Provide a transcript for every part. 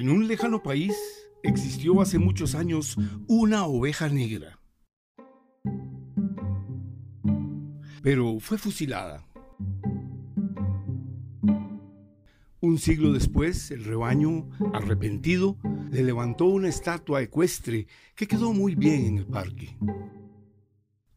En un lejano país existió hace muchos años una oveja negra. Pero fue fusilada. Un siglo después, el rebaño, arrepentido, le levantó una estatua ecuestre que quedó muy bien en el parque.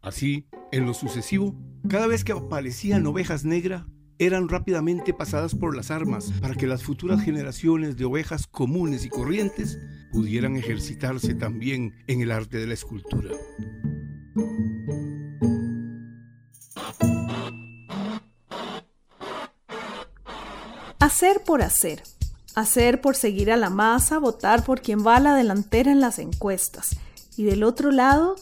Así, en lo sucesivo, cada vez que aparecían ovejas negras, eran rápidamente pasadas por las armas para que las futuras generaciones de ovejas comunes y corrientes pudieran ejercitarse también en el arte de la escultura. Hacer por hacer. Hacer por seguir a la masa, votar por quien va a la delantera en las encuestas. Y del otro lado,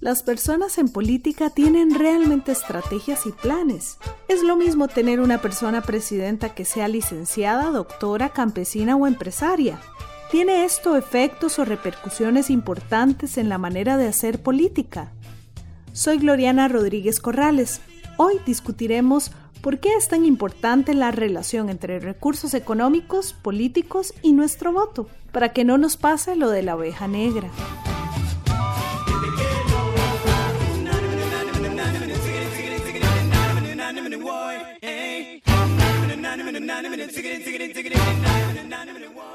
las personas en política tienen realmente estrategias y planes. Es lo mismo tener una persona presidenta que sea licenciada, doctora, campesina o empresaria. ¿Tiene esto efectos o repercusiones importantes en la manera de hacer política? Soy Gloriana Rodríguez Corrales. Hoy discutiremos por qué es tan importante la relación entre recursos económicos, políticos y nuestro voto, para que no nos pase lo de la oveja negra.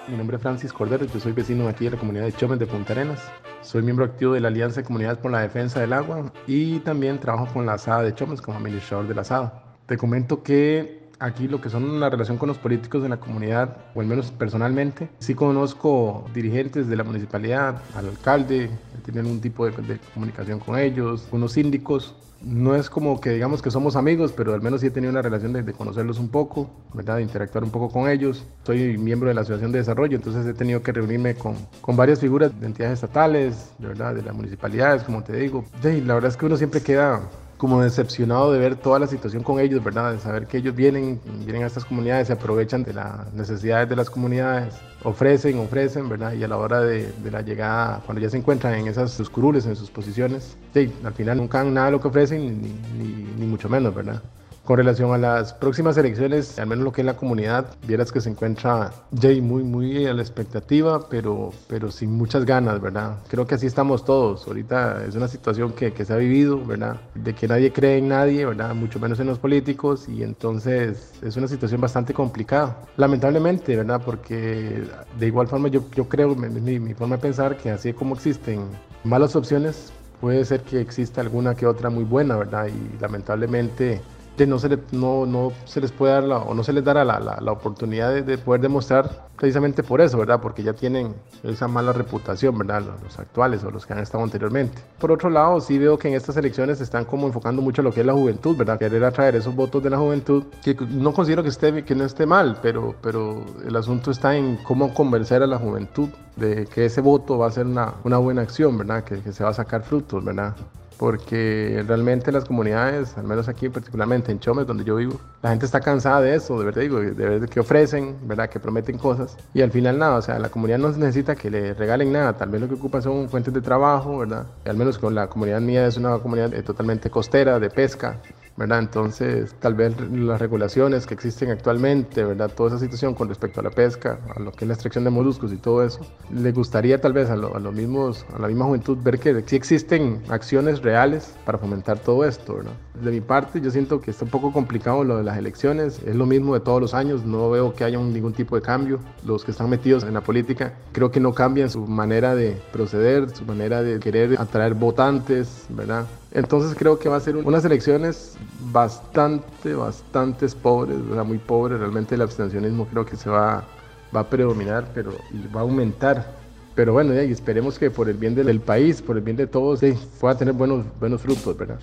Mi nombre es Francis Cordero, yo soy vecino aquí de la comunidad de Chomes de Punta Arenas. Soy miembro activo de la Alianza de Comunidades por la Defensa del Agua y también trabajo con la ASADA de Chomes como administrador de la ASADA. Te comento que aquí lo que son la relación con los políticos de la comunidad, o al menos personalmente, sí conozco dirigentes de la municipalidad, al alcalde, tienen un tipo de, de comunicación con ellos, unos síndicos, no es como que digamos que somos amigos, pero al menos sí he tenido una relación de, conocerlos un poco, ¿verdad? de interactuar un poco con ellos. Soy miembro de la Asociación de Desarrollo, entonces he tenido que reunirme con, con varias figuras de entidades estatales, de, ¿verdad? de las municipalidades, como te digo. Y la verdad es que uno siempre queda como decepcionado de ver toda la situación con ellos, ¿verdad? De saber que ellos vienen, vienen a estas comunidades, se aprovechan de las necesidades de las comunidades, ofrecen, ofrecen, ¿verdad? Y a la hora de, la llegada, cuando ya se encuentran en esas sus curules, en sus posiciones, sí, al final nunca han nada de lo que ofrecen, ni, ni mucho menos, ¿verdad? Con relación a las próximas elecciones, al menos lo que es la comunidad, vieras que se encuentra Jay muy, muy a la expectativa, pero, pero sin muchas ganas, ¿verdad? Creo que así estamos todos. Ahorita es una situación que, que se ha vivido, ¿verdad? De que nadie cree en nadie, ¿verdad? Mucho menos en los políticos, y entonces es una situación bastante complicada. Lamentablemente, ¿verdad? Porque de igual forma yo, yo creo, mi, mi forma de pensar, que así como existen malas opciones, puede ser que exista alguna que otra muy buena, ¿verdad? Y lamentablemente de no, se le, no, no se les puede dar la, o no se les dará la, la, la oportunidad de, de, poder demostrar precisamente por eso, ¿verdad? Porque ya tienen esa mala reputación, ¿verdad? Los, los, actuales o los que han estado anteriormente. Por otro lado, sí veo que en estas elecciones se están como enfocando mucho lo que es la juventud, ¿verdad? Querer atraer esos votos de la juventud, que no considero que, esté, que no esté mal, pero, pero el asunto está en cómo convencer a la juventud de que ese voto va a ser una, una buena acción, ¿verdad? Que, que se va a sacar frutos, ¿verdad? Porque realmente las comunidades, al menos aquí particularmente en Chomes, donde yo vivo, la gente está cansada de eso, de verdad digo, de ver que ofrecen, ¿verdad? que prometen cosas y al final nada, o sea, la comunidad no necesita que le regalen nada, tal vez lo que ocupa son fuentes de trabajo, ¿verdad? al menos con la comunidad mía es una comunidad eh, totalmente costera, de pesca, ¿verdad? Entonces, tal vez las regulaciones que existen actualmente, ¿verdad? Toda esa situación con respecto a la pesca, a lo que es la extracción de moluscos y todo eso, le gustaría tal vez a, lo, a los mismos, a la misma juventud ver que sí existen acciones reales para fomentar todo esto, ¿verdad? De mi parte, yo siento que está un poco complicado lo de las elecciones, es lo mismo de todos los años, no veo que haya ningún tipo de cambio. Los que están metidos en la política creo que no cambian su manera de proceder, su manera de querer atraer votantes, ¿verdad? Entonces creo que va a ser unas elecciones bastante, bastante pobres, ¿verdad? muy pobres. Realmente el abstencionismo creo que se va, a predominar, pero va a aumentar. Pero bueno, y esperemos que por el bien del país, por el bien de todos, sí, pueda tener buenos, buenos frutos, ¿verdad?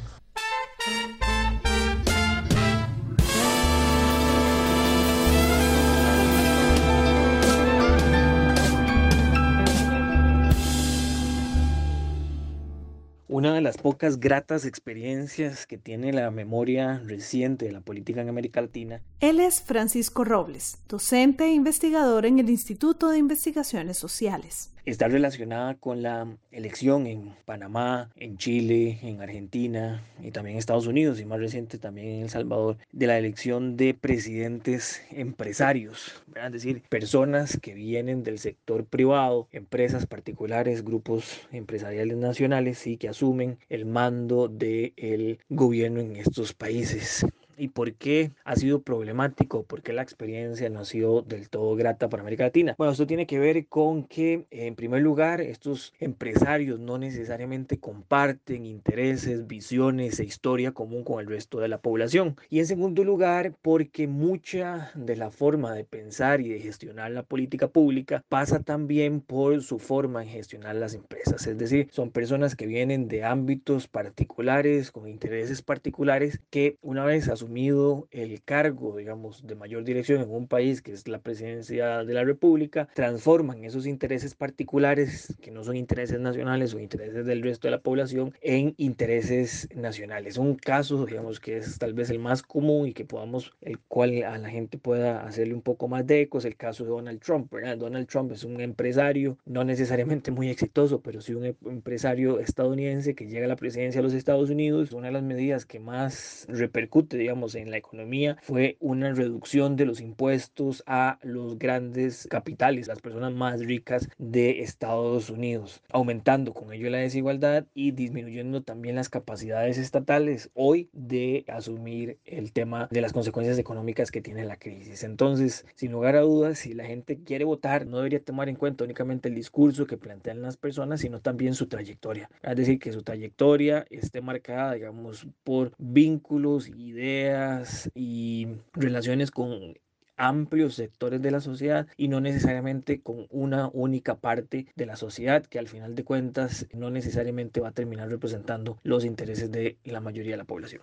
Las pocas gratas experiencias que tiene la memoria reciente de la política en América Latina. Él es Francisco Robles, docente e investigador en el Instituto de Investigaciones Sociales. Está relacionada con la elección en Panamá, en Chile, en Argentina y también en Estados Unidos y más reciente también en El Salvador, de la elección de presidentes empresarios, es decir, personas que vienen del sector privado, empresas particulares, grupos empresariales nacionales y que asumen el mando del gobierno en estos países y por qué ha sido problemático, por qué la experiencia no ha sido del todo grata para América Latina. Bueno, esto tiene que ver con que, en primer lugar, estos empresarios no necesariamente comparten intereses, visiones e historia común con el resto de la población. Y en segundo lugar, porque mucha de la forma de pensar y de gestionar la política pública pasa también por su forma en gestionar las empresas. Es decir, son personas que vienen de ámbitos particulares, con intereses particulares, que una vez asumidos el cargo, digamos, de mayor dirección en un país que es la presidencia de la República, transforman esos intereses particulares, que no son intereses nacionales o intereses del resto de la población, en intereses nacionales. Un caso, digamos, que es tal vez el más común y que podamos, el cual a la gente pueda hacerle un poco más de eco, es el caso de Donald Trump, ¿verdad? Donald Trump es un empresario, no necesariamente muy exitoso, pero sí un em, empresario estadounidense que llega a la presidencia de los Estados Unidos. Una de las medidas que más repercute, digamos, en la economía fue una reducción de los impuestos a los grandes capitales, las personas más ricas de Estados Unidos, aumentando con ello la desigualdad y disminuyendo también las capacidades estatales hoy de asumir el tema de las consecuencias económicas que tiene la crisis. Entonces, sin lugar a dudas, si la gente quiere votar, no debería tomar en cuenta únicamente el discurso que plantean las personas, sino también su trayectoria. Es decir, que su trayectoria esté marcada, digamos, por vínculos, ideas, y relaciones con amplios sectores de la sociedad y no necesariamente con una única parte de la sociedad que al final de cuentas no necesariamente va a terminar representando los intereses de la mayoría de la población.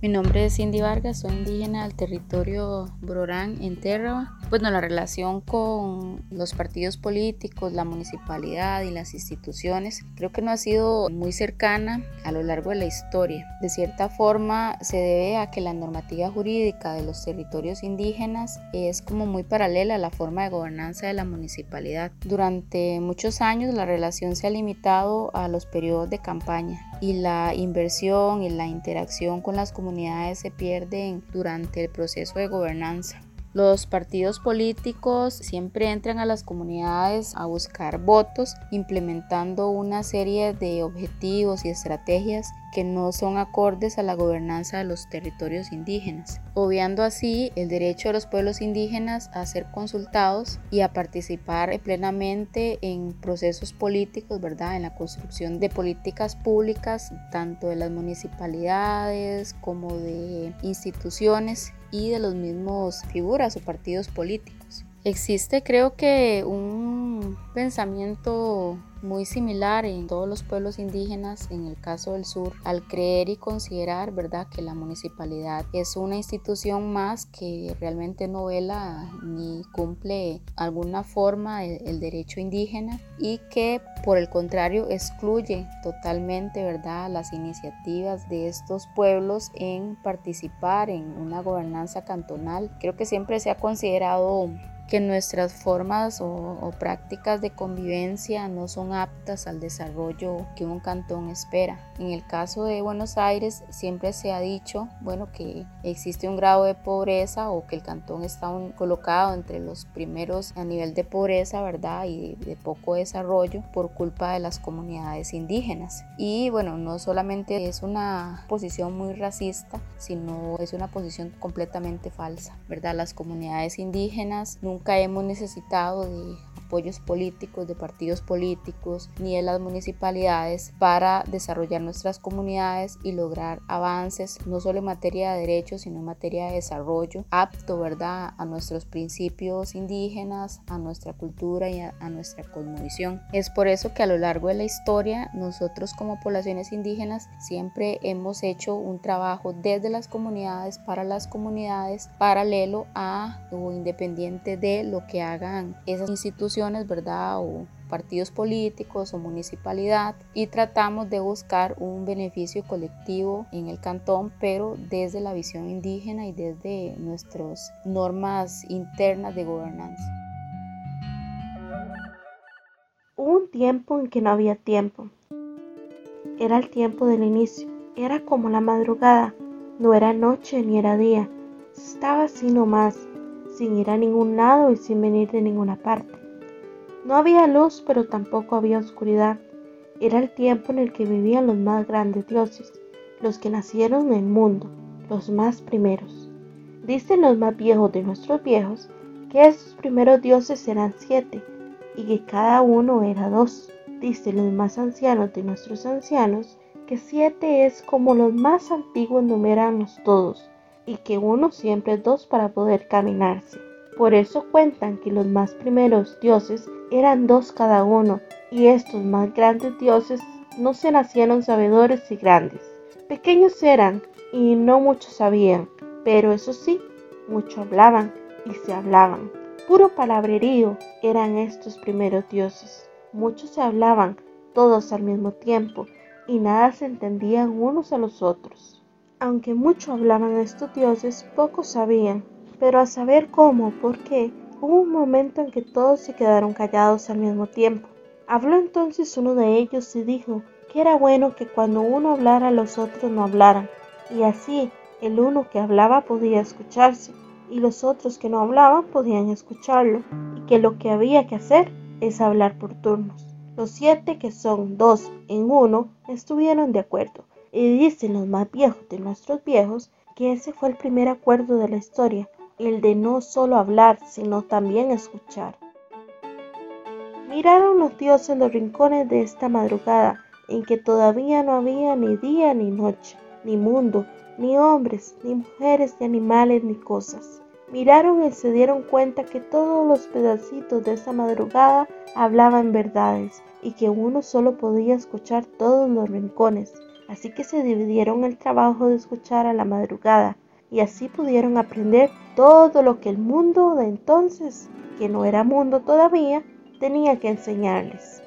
Mi nombre es Cindy Vargas, soy indígena del territorio Brorán en Terra. Bueno, la relación con los partidos políticos, la municipalidad y las instituciones creo que no ha sido muy cercana a lo largo de la historia. De cierta forma se debe a que la normativa jurídica de los territorios indígenas es como muy paralela a la forma de gobernanza de la municipalidad. Durante muchos años la relación se ha limitado a los periodos de campaña y la inversión y la interacción con las comunidades se pierden durante el proceso de gobernanza. Los partidos políticos siempre entran a las comunidades a buscar votos, implementando una serie de objetivos y estrategias que no son acordes a la gobernanza de los territorios indígenas, obviando así el derecho de los pueblos indígenas a ser consultados y a participar plenamente en procesos políticos, ¿verdad? En la construcción de políticas públicas, tanto de las municipalidades como de instituciones y de los mismos figuras o partidos políticos. Existe creo que un pensamiento muy similar en todos los pueblos indígenas, en el caso del sur, al creer y considerar, ¿verdad?, que la municipalidad es una institución más que realmente no vela ni cumple alguna forma el, derecho indígena y que por el contrario excluye totalmente, ¿verdad?, las iniciativas de estos pueblos en participar en una gobernanza cantonal. Creo que siempre se ha considerado que nuestras formas o, prácticas de convivencia no son aptas al desarrollo que un cantón espera. En el caso de Buenos Aires siempre se ha dicho, bueno, que existe un grado de pobreza o que el cantón está colocado entre los primeros a nivel de pobreza, ¿verdad? Y de, de poco desarrollo por culpa de las comunidades indígenas. Y bueno, no solamente es una posición muy racista, sino es una posición completamente falsa, ¿verdad? Las comunidades indígenas nunca Nunca hemos necesitado de apoyos políticos, de partidos políticos, ni de las municipalidades para desarrollar nuestras comunidades y lograr avances, no solo en materia de derechos, sino en materia de desarrollo, apto, ¿verdad?, a nuestros principios indígenas, a nuestra cultura y a, a nuestra cosmovisión. Es por eso que a lo largo de la historia, nosotros como poblaciones indígenas siempre hemos hecho un trabajo desde las comunidades, para las comunidades, paralelo a o independiente de lo que hagan esas instituciones, ¿verdad? O partidos políticos o municipalidad y tratamos de buscar un beneficio colectivo en el cantón, pero desde la visión indígena y desde nuestras normas internas de gobernanza. un tiempo en que no había tiempo. Era el tiempo del inicio, era como la madrugada, no era noche ni era día, estaba así nomás, sin ir a ningún lado y sin venir de ninguna parte. No había luz, pero tampoco había oscuridad. Era el tiempo en el que vivían los más grandes dioses, los que nacieron en el mundo, los más primeros. Dicen los más viejos de nuestros viejos que esos primeros dioses eran siete y que cada uno era dos. Dicen los más ancianos de nuestros ancianos que siete es como los más antiguos numeramos todos y que uno siempre es dos para poder caminarse. Por eso cuentan que los más primeros dioses eran dos cada uno y estos más grandes dioses no se nacieron sabedores y grandes. Pequeños eran y no muchos sabían, pero eso sí, mucho hablaban y se hablaban. Puro palabrerío eran estos primeros dioses. Muchos se hablaban, todos al mismo tiempo, y nada se entendían unos a los otros. Aunque mucho hablaban estos dioses, pocos sabían, pero a saber cómo, por qué, hubo un momento en que todos se quedaron callados al mismo tiempo. Habló entonces uno de ellos y dijo que era bueno que cuando uno hablara los otros no hablaran, y así el uno que hablaba podía escucharse, y los otros que no hablaban podían escucharlo, y que lo que había que hacer es hablar por turnos. Los siete, que son dos en uno, estuvieron de acuerdo, y dicen los más viejos de nuestros viejos que ese fue el primer acuerdo de la historia, el de no solo hablar, sino también escuchar. Miraron los dioses los rincones de esta madrugada, en que todavía no había ni día ni noche, ni mundo, ni hombres, ni mujeres, ni animales, ni cosas. Miraron y se dieron cuenta que todos los pedacitos de esa madrugada hablaban verdades y que uno solo podía escuchar todos los rincones. Así que se dividieron el trabajo de escuchar a la madrugada y así pudieron aprender todo lo que el mundo de entonces, que no era mundo todavía, tenía que enseñarles.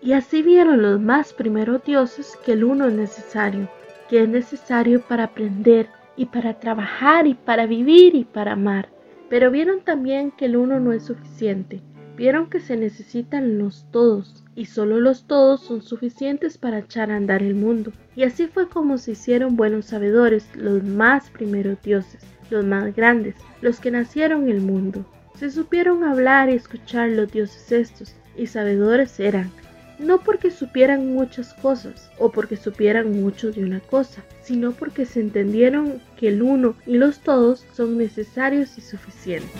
Y así vieron los más primeros dioses que el uno es necesario, que es necesario para aprender y para trabajar y para vivir y para amar. Pero vieron también que el uno no es suficiente, vieron que se necesitan los todos, y solo los todos son suficientes para echar a andar el mundo. Y así fue como se hicieron buenos sabedores los más primeros dioses, los más grandes, los que nacieron el mundo. Se supieron hablar y escuchar los dioses estos, y sabedores eran, no porque supieran muchas cosas o porque supieran mucho de una cosa, sino porque se entendieron que el uno y los todos son necesarios y suficientes.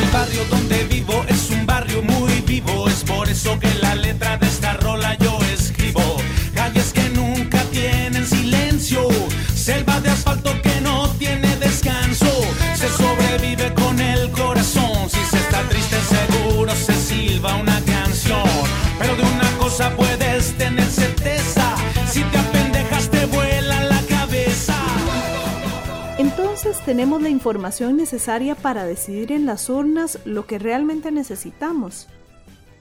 El barrio donde vivo es un barrio muy eso que la letra de esta rola yo escribo. Calles que nunca tienen silencio, selva de asfalto que no tiene descanso, se sobrevive con el corazón, si se está triste seguro se silba una canción, pero de una cosa puedes tener certeza, si te apendejas te vuela la cabeza. Entonces tenemos la información necesaria para decidir en las urnas lo que realmente necesitamos.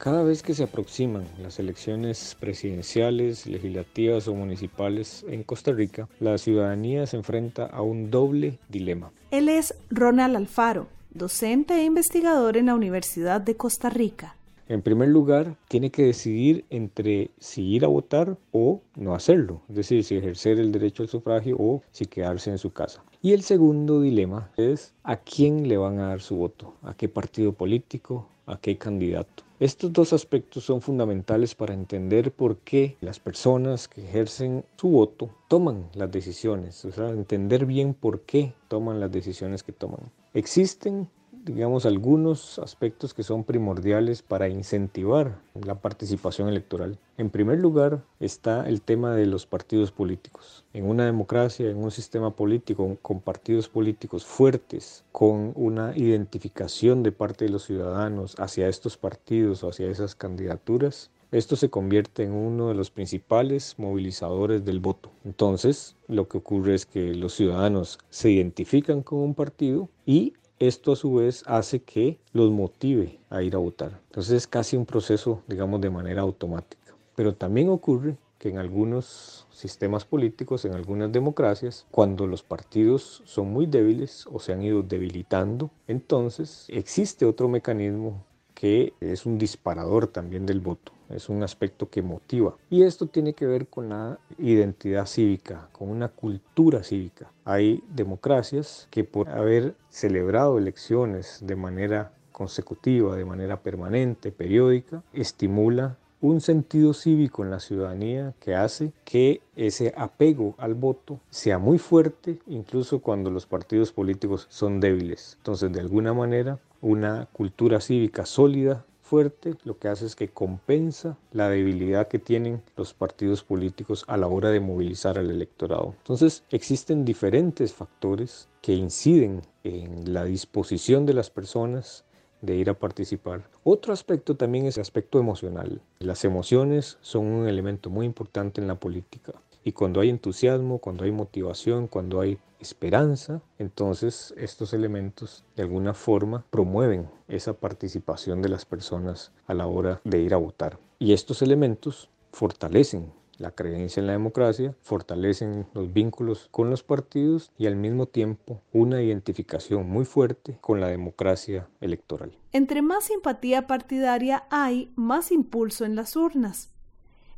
Cada vez que se aproximan las elecciones presidenciales, legislativas o municipales en Costa Rica, la ciudadanía se enfrenta a un doble dilema. Él es Ronald Alfaro, docente e investigador en la Universidad de Costa Rica. En primer lugar, tiene que decidir entre si ir a votar o no hacerlo, es decir, si ejercer el derecho al sufragio o si quedarse en su casa. Y el segundo dilema es a quién le van a dar su voto, a qué partido político, a qué candidato. Estos dos aspectos son fundamentales para entender por qué las personas que ejercen su voto toman las decisiones, o sea, entender bien por qué toman las decisiones que toman. Existen digamos, algunos aspectos que son primordiales para incentivar la participación electoral. En primer lugar está el tema de los partidos políticos. En una democracia, en un sistema político con partidos políticos fuertes, con una identificación de parte de los ciudadanos hacia estos partidos o hacia esas candidaturas, esto se convierte en uno de los principales movilizadores del voto. Entonces, lo que ocurre es que los ciudadanos se identifican con un partido y esto a su vez hace que los motive a ir a votar. Entonces es casi un proceso, digamos, de manera automática. Pero también ocurre que en algunos sistemas políticos, en algunas democracias, cuando los partidos son muy débiles o se han ido debilitando, entonces existe otro mecanismo que es un disparador también del voto, es un aspecto que motiva. Y esto tiene que ver con la identidad cívica, con una cultura cívica. Hay democracias que por haber celebrado elecciones de manera consecutiva, de manera permanente, periódica, estimula un sentido cívico en la ciudadanía que hace que ese apego al voto sea muy fuerte, incluso cuando los partidos políticos son débiles. Entonces, de alguna manera, una cultura cívica sólida, fuerte, lo que hace es que compensa la debilidad que tienen los partidos políticos a la hora de movilizar al electorado. Entonces, existen diferentes factores que inciden en la disposición de las personas de ir a participar. Otro aspecto también es el aspecto emocional. Las emociones son un elemento muy importante en la política. Y cuando hay entusiasmo, cuando hay motivación, cuando hay esperanza, entonces estos elementos de alguna forma promueven esa participación de las personas a la hora de ir a votar. Y estos elementos fortalecen la creencia en la democracia, fortalecen los vínculos con los partidos y al mismo tiempo una identificación muy fuerte con la democracia electoral. Entre más simpatía partidaria hay, más impulso en las urnas.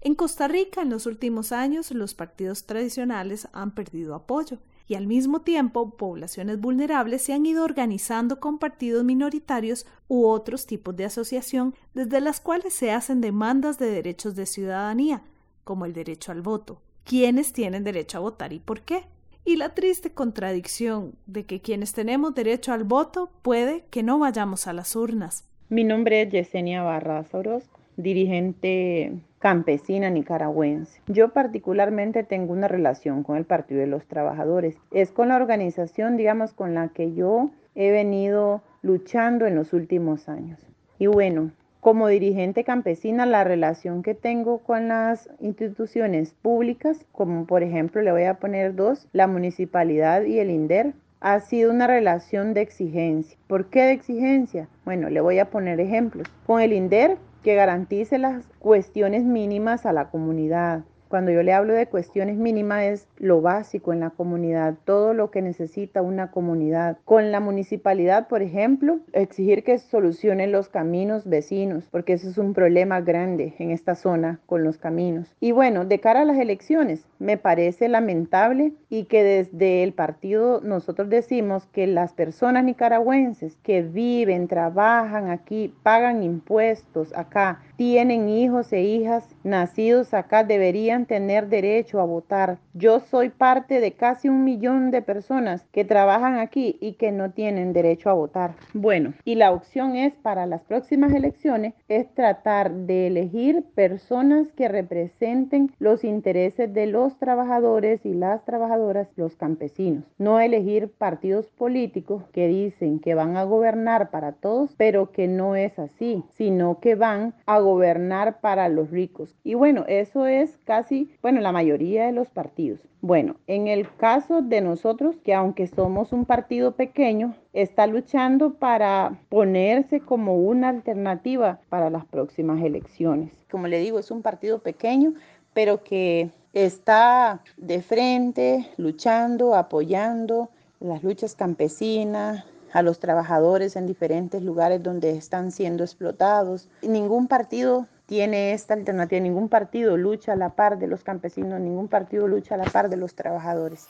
En Costa Rica en los últimos años los partidos tradicionales han perdido apoyo y al mismo tiempo poblaciones vulnerables se han ido organizando con partidos minoritarios u otros tipos de asociación desde las cuales se hacen demandas de derechos de ciudadanía, como el derecho al voto. ¿Quiénes tienen derecho a votar y por qué? Y la triste contradicción de que quienes tenemos derecho al voto puede que no vayamos a las urnas. Mi nombre es Yesenia Barras Orozco, dirigente campesina nicaragüense. Yo particularmente tengo una relación con el Partido de los Trabajadores. Es con la organización, digamos, con la que yo he venido luchando en los últimos años. Y bueno, como dirigente campesina, la relación que tengo con las instituciones públicas, como por ejemplo le voy a poner dos, la municipalidad y el INDER, ha sido una relación de exigencia. ¿Por qué de exigencia? Bueno, le voy a poner ejemplos. Con el INDER, que garantice las cuestiones mínimas a la comunidad, cuando yo le hablo de cuestiones mínimas es lo básico en la comunidad, todo lo que necesita una comunidad. Con la municipalidad, por ejemplo, exigir que solucionen los caminos vecinos, porque eso es un problema grande en esta zona con los caminos. Y bueno, de cara a las elecciones, me parece lamentable y que desde el partido nosotros decimos que las personas nicaragüenses que viven, trabajan aquí, pagan impuestos acá, tienen hijos e hijas nacidos acá deberían tener derecho a votar. Yo soy parte de casi un millón de personas que trabajan aquí y que no tienen derecho a votar. Bueno, y la opción es para las próximas elecciones es tratar de elegir personas que representen los intereses de los trabajadores y las trabajadoras, los campesinos. No elegir partidos políticos que dicen que van a gobernar para todos, pero que no es así, sino que van a gobernar para los ricos. Y bueno, eso es casi, bueno, la mayoría de los partidos. Bueno, en el caso de nosotros, que aunque somos un partido pequeño, está luchando para ponerse como una alternativa para las próximas elecciones. Como le digo, es un partido pequeño, pero que está de frente, luchando, apoyando las luchas campesinas, a los trabajadores en diferentes lugares donde están siendo explotados. Ningún partido tiene esta alternativa, ningún partido lucha a la par de los campesinos, ningún partido lucha a la par de los trabajadores.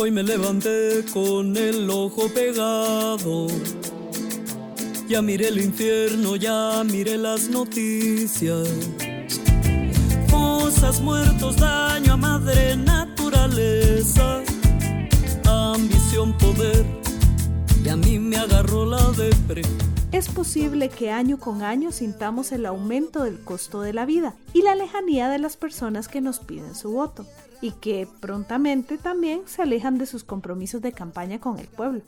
Hoy me levanté con el ojo pegado. Ya miré el infierno, ya miré las noticias muertos, daño a madre naturaleza, ambición, poder, y a mí me agarró la depre. Es posible que año con año sintamos el aumento del costo de la vida y la lejanía de las personas que nos piden su voto, y que prontamente también se alejan de sus compromisos de campaña con el pueblo.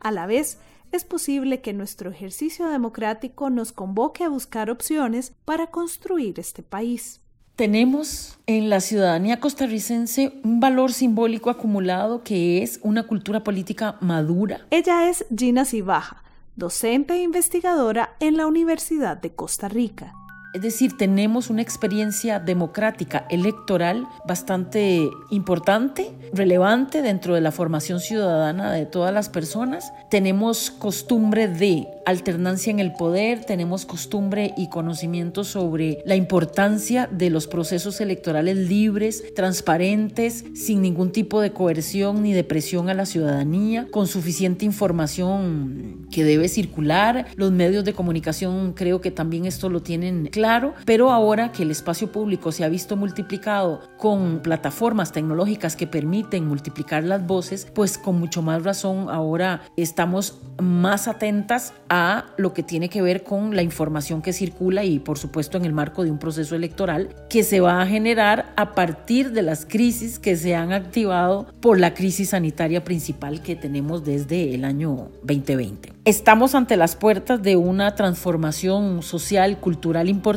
A la vez, es posible que nuestro ejercicio democrático nos convoque a buscar opciones para construir este país. Tenemos en la ciudadanía costarricense un valor simbólico acumulado que es una cultura política madura. Ella es Gina Cibaja, docente e investigadora en la Universidad de Costa Rica. Es decir, tenemos una experiencia democrática electoral bastante importante, relevante dentro de la formación ciudadana de todas las personas. Tenemos costumbre de alternancia en el poder, tenemos costumbre y conocimiento sobre la importancia de los procesos electorales libres, transparentes, sin ningún tipo de coerción ni de presión a la ciudadanía, con suficiente información que debe circular. Los medios de comunicación creo que también esto lo tienen claro, pero ahora que el espacio público se ha visto multiplicado con plataformas tecnológicas que permiten multiplicar las voces, pues con mucho más razón ahora estamos más atentas a lo que tiene que ver con la información que circula y por supuesto en el marco de un proceso electoral que se va a generar a partir de las crisis que se han activado por la crisis sanitaria principal que tenemos desde el año 2020. Estamos ante las puertas de una transformación social, cultural importante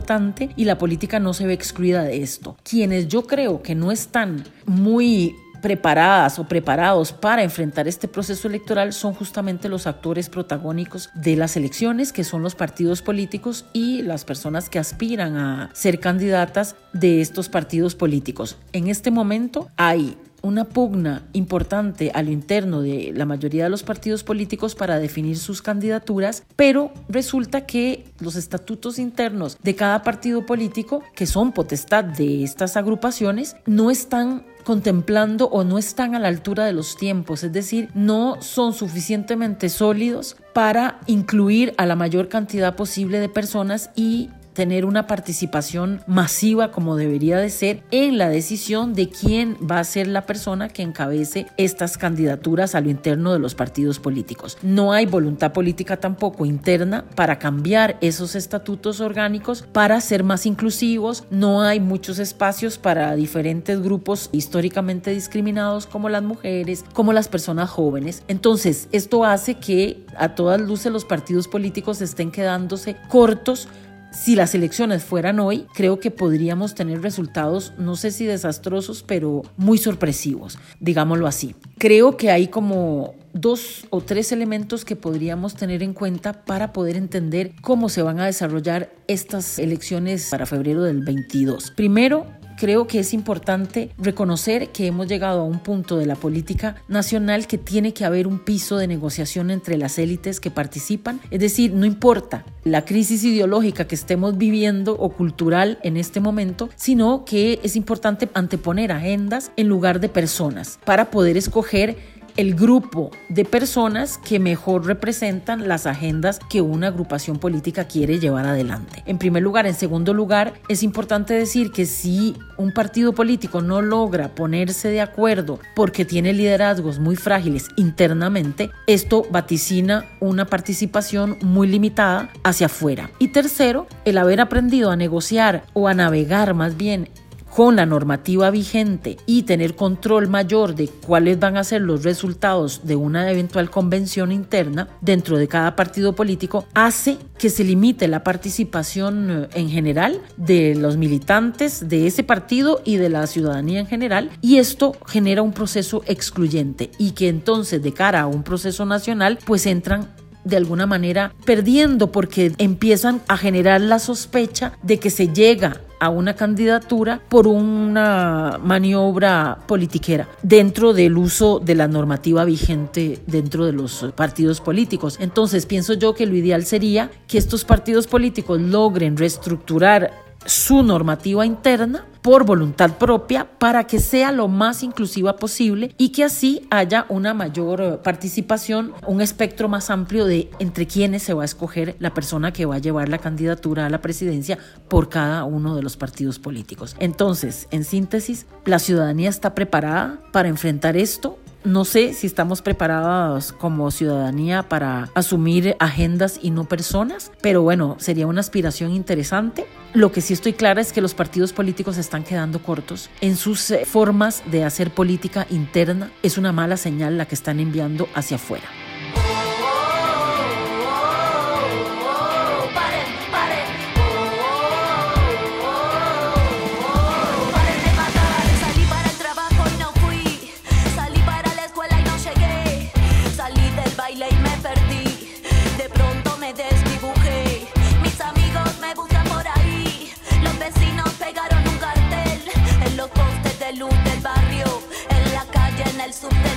y la política no se ve excluida de esto. Quienes yo creo que no están muy preparadas o preparados para enfrentar este proceso electoral son justamente los actores protagónicos de las elecciones, que son los partidos políticos y las personas que aspiran a ser candidatas de estos partidos políticos. En este momento hay una pugna importante a lo interno de la mayoría de los partidos políticos para definir sus candidaturas, pero resulta que los estatutos internos de cada partido político, que son potestad de estas agrupaciones, no están contemplando o no están a la altura de los tiempos, es decir, no son suficientemente sólidos para incluir a la mayor cantidad posible de personas y tener una participación masiva como debería de ser en la decisión de quién va a ser la persona que encabece estas candidaturas a lo interno de los partidos políticos. No hay voluntad política tampoco interna para cambiar esos estatutos orgánicos para ser más inclusivos, no hay muchos espacios para diferentes grupos históricamente discriminados como las mujeres, como las personas jóvenes. Entonces, esto hace que a todas luces los partidos políticos estén quedándose cortos si las elecciones fueran hoy, creo que podríamos tener resultados, no sé si desastrosos, pero muy sorpresivos, digámoslo así. Creo que hay como dos o tres elementos que podríamos tener en cuenta para poder entender cómo se van a desarrollar estas elecciones para febrero del 22. Primero, creo que es importante reconocer que hemos llegado a un punto de la política nacional que tiene que haber un piso de negociación entre las élites que participan. Es decir, no importa la crisis ideológica que estemos viviendo o cultural en este momento, sino que es importante anteponer agendas en lugar de personas para poder escoger el grupo de personas que mejor representan las agendas que una agrupación política quiere llevar adelante. En primer lugar, en segundo lugar, es importante decir que si un partido político no logra ponerse de acuerdo porque tiene liderazgos muy frágiles internamente, esto vaticina una participación muy limitada hacia afuera. Y tercero, el haber aprendido a negociar o a navegar más bien con la normativa vigente y tener control mayor de cuáles van a ser los resultados de una eventual convención interna dentro de cada partido político, hace que se limite la participación eh, en general de los militantes de ese partido y de la ciudadanía en general, y esto genera un proceso excluyente y que entonces de cara a un proceso nacional pues entran de alguna manera perdiendo porque empiezan a generar la sospecha de que se llega a una candidatura por una maniobra politiquera dentro del uso de la normativa vigente dentro de los partidos políticos. Entonces pienso yo que lo ideal sería que estos partidos políticos logren reestructurar su normativa interna por voluntad propia para que sea lo más inclusiva posible y que así haya una mayor eh, participación, un espectro más amplio de entre quienes se va a escoger la persona que va a llevar la candidatura a la presidencia por cada uno de los partidos políticos. Entonces, en síntesis, la ciudadanía está preparada para enfrentar esto no sé si estamos preparados como ciudadanía para asumir agendas y no personas, pero bueno, sería una aspiración interesante. Lo que sí estoy clara es que los partidos políticos están quedando cortos en sus eh, formas de hacer política interna. Es una mala señal la que están enviando hacia afuera.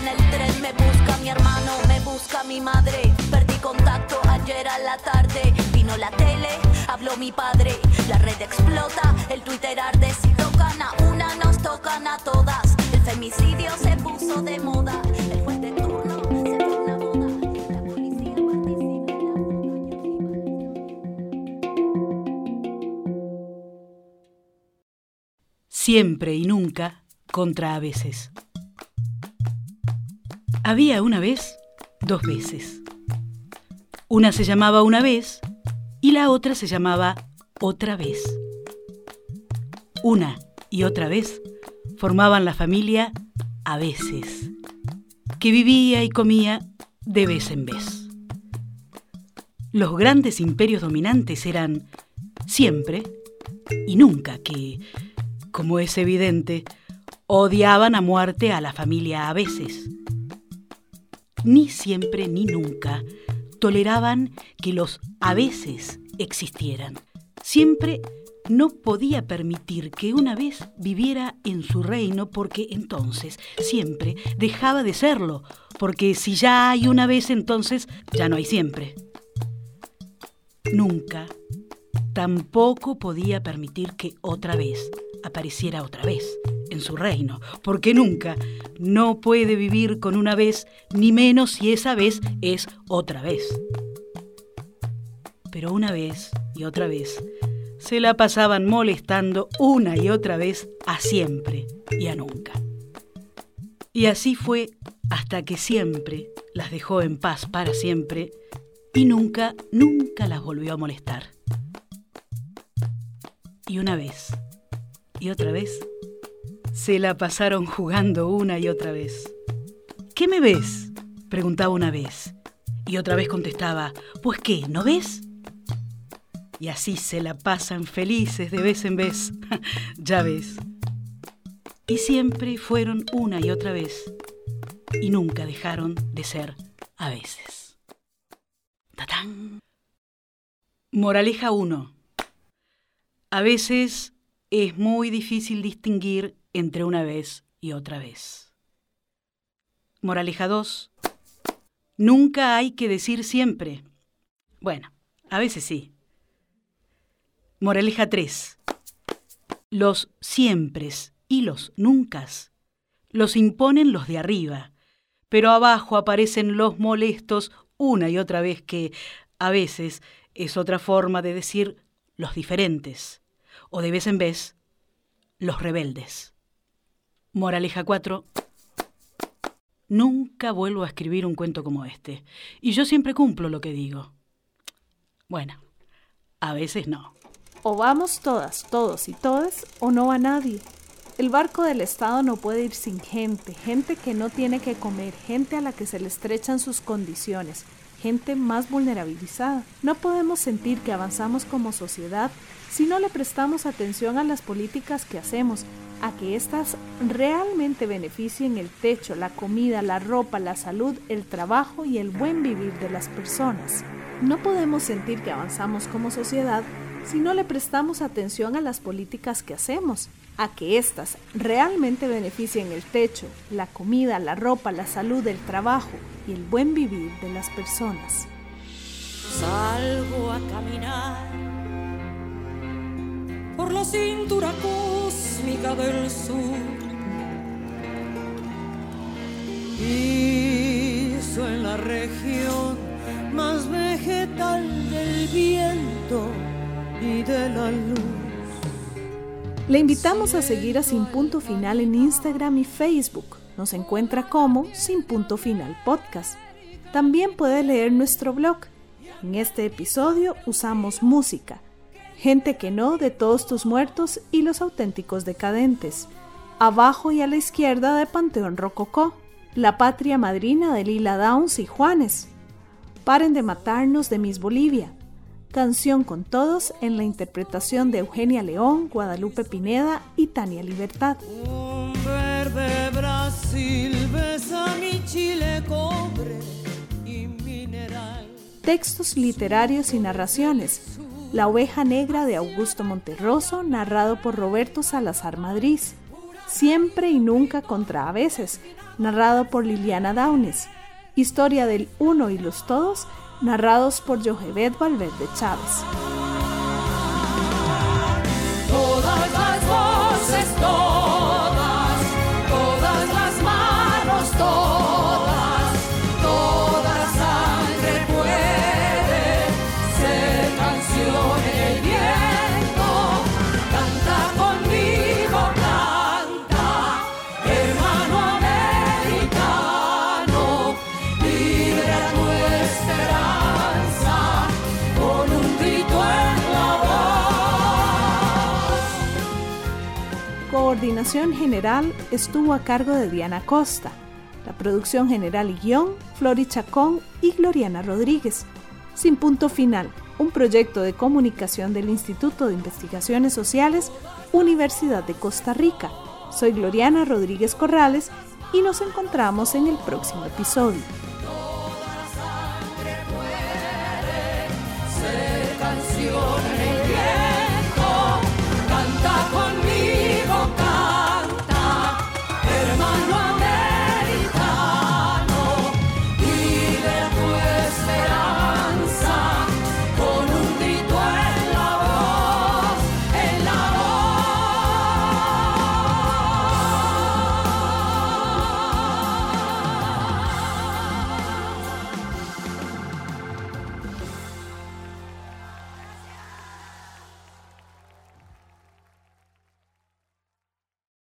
en el tren, me busca mi hermano, me busca mi madre. Perdí contacto ayer a la tarde, vino la tele, habló mi padre. La red explota, el Twitter arde, si tocan a una nos tocan a todas. El femicidio se puso de moda, el juez de turno. se fue una boda. La policía participa en la. Siempre y nunca contra a veces. Había una vez dos veces. Una se llamaba una vez y la otra se llamaba otra vez. Una y otra vez formaban la familia a veces, que vivía y comía de vez en vez. Los grandes imperios dominantes eran siempre y nunca, que, como es evidente, odiaban a muerte a la familia a veces ni siempre ni nunca toleraban que los a veces existieran. Siempre no podía permitir que una vez viviera en su reino porque entonces siempre dejaba de serlo, porque si ya hay una vez entonces ya no hay siempre. Nunca, tampoco podía permitir que otra vez apareciera otra vez en su reino, porque nunca no puede vivir con una vez, ni menos si esa vez es otra vez. Pero una vez y otra vez se la pasaban molestando una y otra vez a siempre y a nunca. Y así fue hasta que siempre las dejó en paz para siempre y nunca, nunca las volvió a molestar. Y una vez y otra vez se la pasaron jugando una y otra vez. ¿Qué me ves? preguntaba una vez. Y otra vez contestaba, pues qué, ¿no ves? Y así se la pasan felices de vez en vez, ya ves. Y siempre fueron una y otra vez, y nunca dejaron de ser a veces. ¡Tatán! Moraleja 1. A veces es muy difícil distinguir entre una vez y otra vez. Moraleja 2. Nunca hay que decir siempre. Bueno, a veces sí. Moraleja 3. Los siempres y los nuncas los imponen los de arriba, pero abajo aparecen los molestos una y otra vez que, a veces, es otra forma de decir los diferentes, o de vez en vez, los rebeldes. Moraleja 4. Nunca vuelvo a escribir un cuento como este. Y yo siempre cumplo lo que digo. Bueno, a veces no. O vamos todas, todos y todas, o no va nadie. El barco del Estado no puede ir sin gente, gente que no tiene que comer, gente a la que se le estrechan sus condiciones, gente más vulnerabilizada. No podemos sentir que avanzamos como sociedad si no le prestamos atención a las políticas que hacemos, a que éstas realmente beneficien el techo, la comida, la ropa, la salud, el trabajo y el buen vivir de las personas. No podemos sentir que avanzamos como sociedad si no le prestamos atención a las políticas que hacemos, a que éstas realmente beneficien el techo, la comida, la ropa, la salud, el trabajo y el buen vivir de las personas. Salgo a caminar por la cintura cósmica del sur. Piso en la región más vegetal del viento y de la luz. Le invitamos a seguir a Sin Punto Final en Instagram y Facebook. Nos encuentra como Sin Punto Final Podcast. También puede leer nuestro blog. En este episodio usamos música Gente que no de todos tus muertos y los auténticos decadentes. Abajo y a la izquierda de Panteón Rococó. La patria madrina de Lila Downs y Juanes. Paren de matarnos de Miss Bolivia. Canción con todos en la interpretación de Eugenia León, Guadalupe Pineda y Tania Libertad. Un verde Brasil besa mi chile cobre y mineral. Textos literarios y narraciones la oveja negra de Augusto Monterroso, narrado por Roberto Salazar Madrid. Siempre y nunca contra a veces, narrado por Liliana Daunes. Historia del Uno y los Todos, narrados por Jojevet Valverde Chávez. Coordinación general estuvo a cargo de Diana Costa. La producción general y guion, Flori Chacón y Gloriana Rodríguez. Sin punto final, un proyecto de comunicación del Instituto de Investigaciones Sociales, Universidad de Costa Rica. Soy Gloriana Rodríguez Corrales y nos encontramos en el próximo episodio.